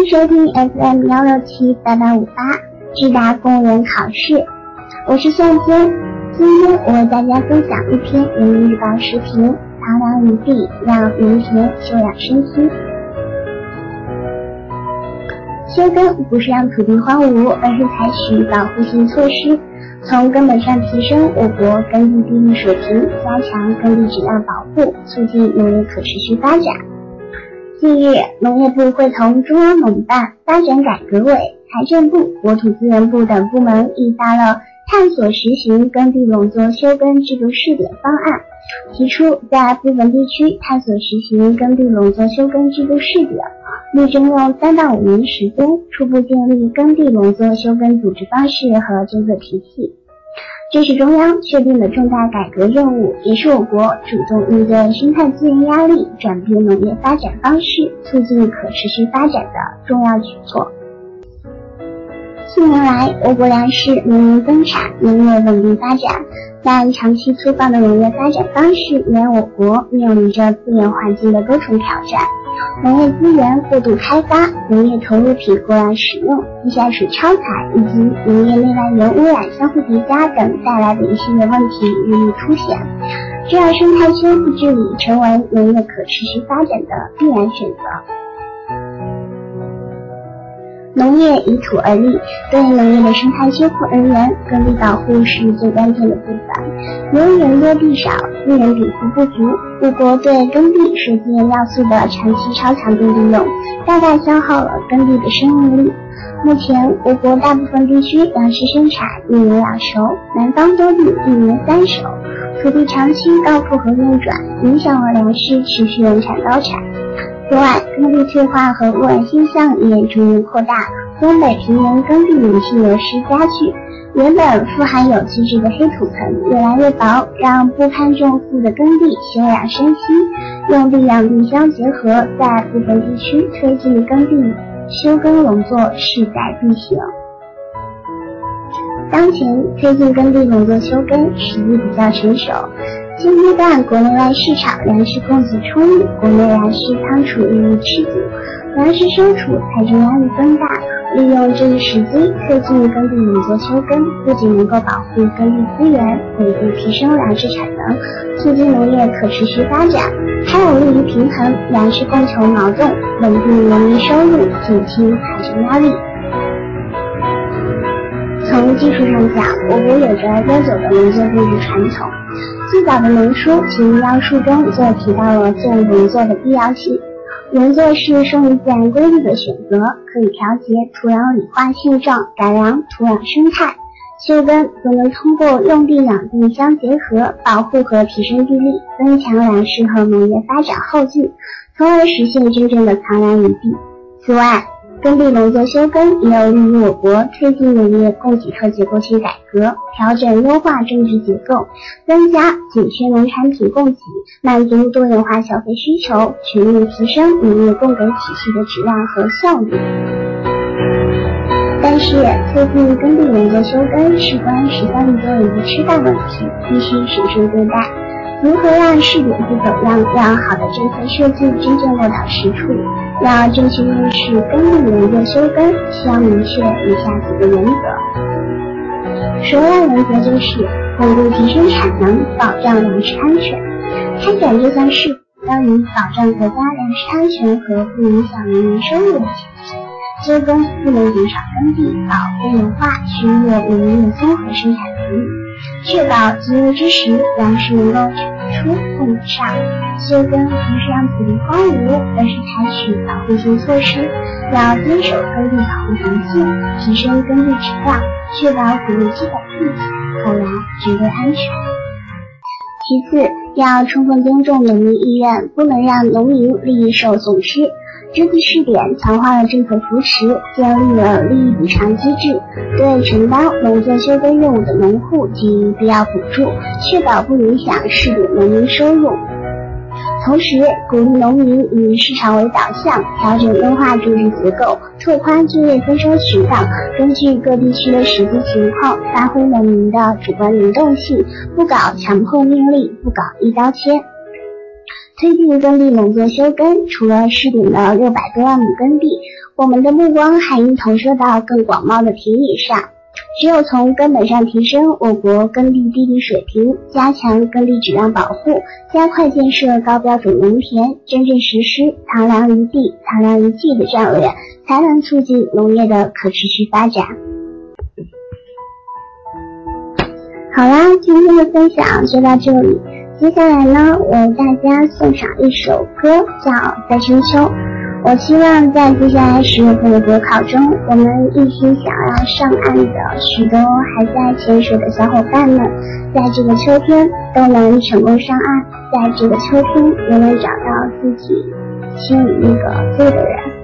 欢迎收听 FM 幺六七八八五八智达公务员考试，我是向天。今天我为大家分享一篇人民日报视频：苍凉一地，让明天休养身心。休耕不是让土地荒芜，而是采取保护性措施，从根本上提升我国耕地地力水平，加强耕地质量保护，促进农业可持续发展。近日，农业部会同中央农办、发展改革委、财政部、国土资源部等部门印发了探索实行耕地垄作休耕制度试点方案，提出在部分地区探索实行耕地垄作休耕制度试点，力争用三到五年时间，初步建立耕地垄作休耕组织方式和政策体系。这是中央确定的重大改革任务，也是我国主动应对生态资源压力、转变农业发展方式、促进可持续发展的重要举措。近年来，我国粮食农民增产，农业稳定发展，但长期粗放的农业发展方式让我国面临着资源环境的多重挑战。农业资源过度开发、农业投入品过量使用、地下水超采以及农业内外源污染相互叠加等带来的一系列问题日益凸显，这让生态修复治理成为农业可持续发展的必然选择。农业以土而立，对农业的生态修复而言，耕地保护是最关键的部分。由于人多地少，资源禀赋不足，我国对耕地水资源要素的长期超强度利用，大大消耗了耕地的生命力。目前，我国大部分地区粮食生产一年两熟，南方多地一年三熟，土地长期高负荷运转，影响了粮食持续稳产高产。此外，耕地退化和污染现象也逐年扩大，东北平原耕地女性流失加剧，原本富含有机质的黑土层越来越薄，让不堪重负的耕地休养生息，用地养地相结合，在部分地区推进耕地休耕农作势在必行。当前推进耕地农作休耕时机比较成熟。现阶段国内外市场粮食供给充裕，国内粮食仓储利益吃紧，粮食收储财政压力增大。利用这一时机推进耕地农作休耕，不仅能够保护耕地资源，稳步提升粮食产能，促进农业可持续发展，还有利于平衡粮食供求矛盾，稳定农民收入，减轻财政压力。从技术上讲，我国有着悠久的农作种植传统。最早的农书《其要术》中就提到了种农作的必要性。农作是顺应自然规律的选择，可以调节土壤理化现状，改良土壤生态。休耕则能通过用地养地相结合，保护和提升地力，增强粮食和农业发展后劲，从而实现真正的藏粮于地。此外，耕地农作休耕也有利于我国推进农业供给侧结构性改革，调整优化种植结构，增加紧缺农产品供给，满足多元化消费需求，全面提升农业供给体系的质量和效率。但是，推进耕地农作休耕事关十三亿多人的吃饭问题，必须审慎对待。如何让试点不走样，让好的政策设计真正落到实处？要正确认识耕地农作休耕，需要明确以下几个原则。首要原则就是稳定提升产能，保障粮食安全。开展这项事要以保障国家粮食安全和不影响人民收入为前提，休耕不能减少耕地，保多元化，削弱农民的综合生产能力。确保集日之时，粮食能够产出供得上。休耕不是让土地荒芜，而是采取保护性措施，要坚守耕地保护环境，提升耕地质量，确保谷物基本配给，后来绝对安全。其次，要充分尊重农民意愿，不能让农民利益受损失。这次试点强化了政策扶持，建立了利益补偿机制，对承担农作休耕任务的农户给予必要补助，确保不影响试点农民收入。同时，鼓励农民以市场为导向，调整优化种植结构，拓宽就业增收渠道，根据各地区的实际情况，发挥农民的主观能动性，不搞强迫命令，不搞一刀切。推进耕地冷作休耕，除了试点的六百多万亩耕地，我们的目光还应投射到更广袤的田野上。只有从根本上提升我国耕地地力水平，加强耕地质量保护，加快建设高标准农田，真正实施“藏粮于地、藏粮于技”的战略，才能促进农业的可持续发展。好啦，今天的分享就到这里。接下来呢，为大家送上一首歌，叫《在深秋》。我希望在接下来十月份的国考中，我们一心想要上岸的许多还在潜水的小伙伴们，在这个秋天都能成功上岸，在这个秋天也能找到自己心里那个对的人。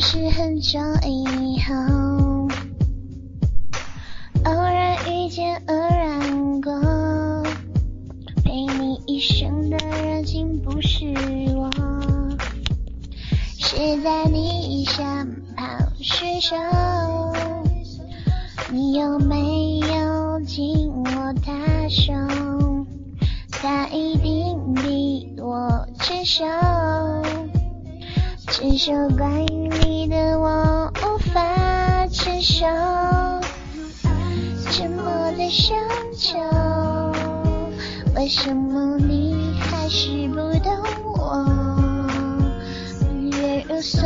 是很久以后，偶然遇见，偶然过，陪你一生的人竟不是我，谁在你身旁失手？你有没有紧握他手？他一定比我成熟。承受关于你的我无法承受，沉默的深秋，为什么你还是不懂我？月如梭，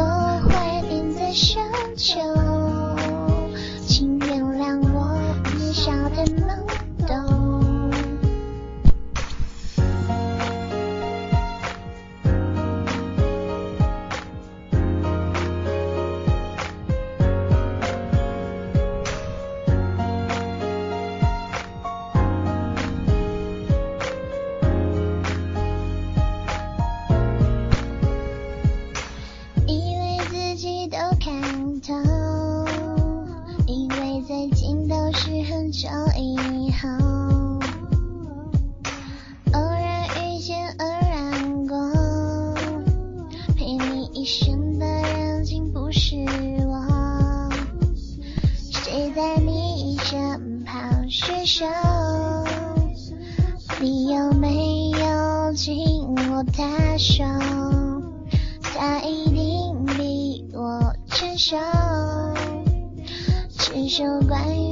手只剩关于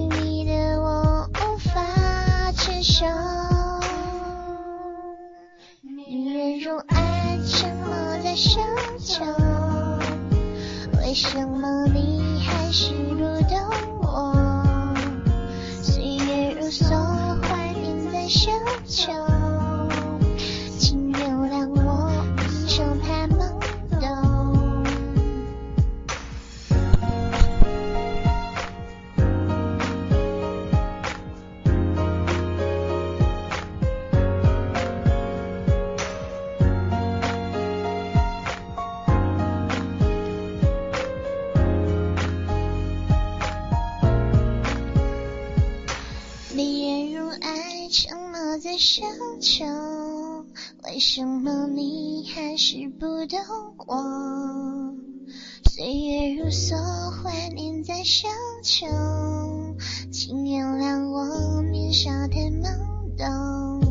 为什么你还是不懂我岁月如梭怀念在深秋请原谅我年少太懵懂。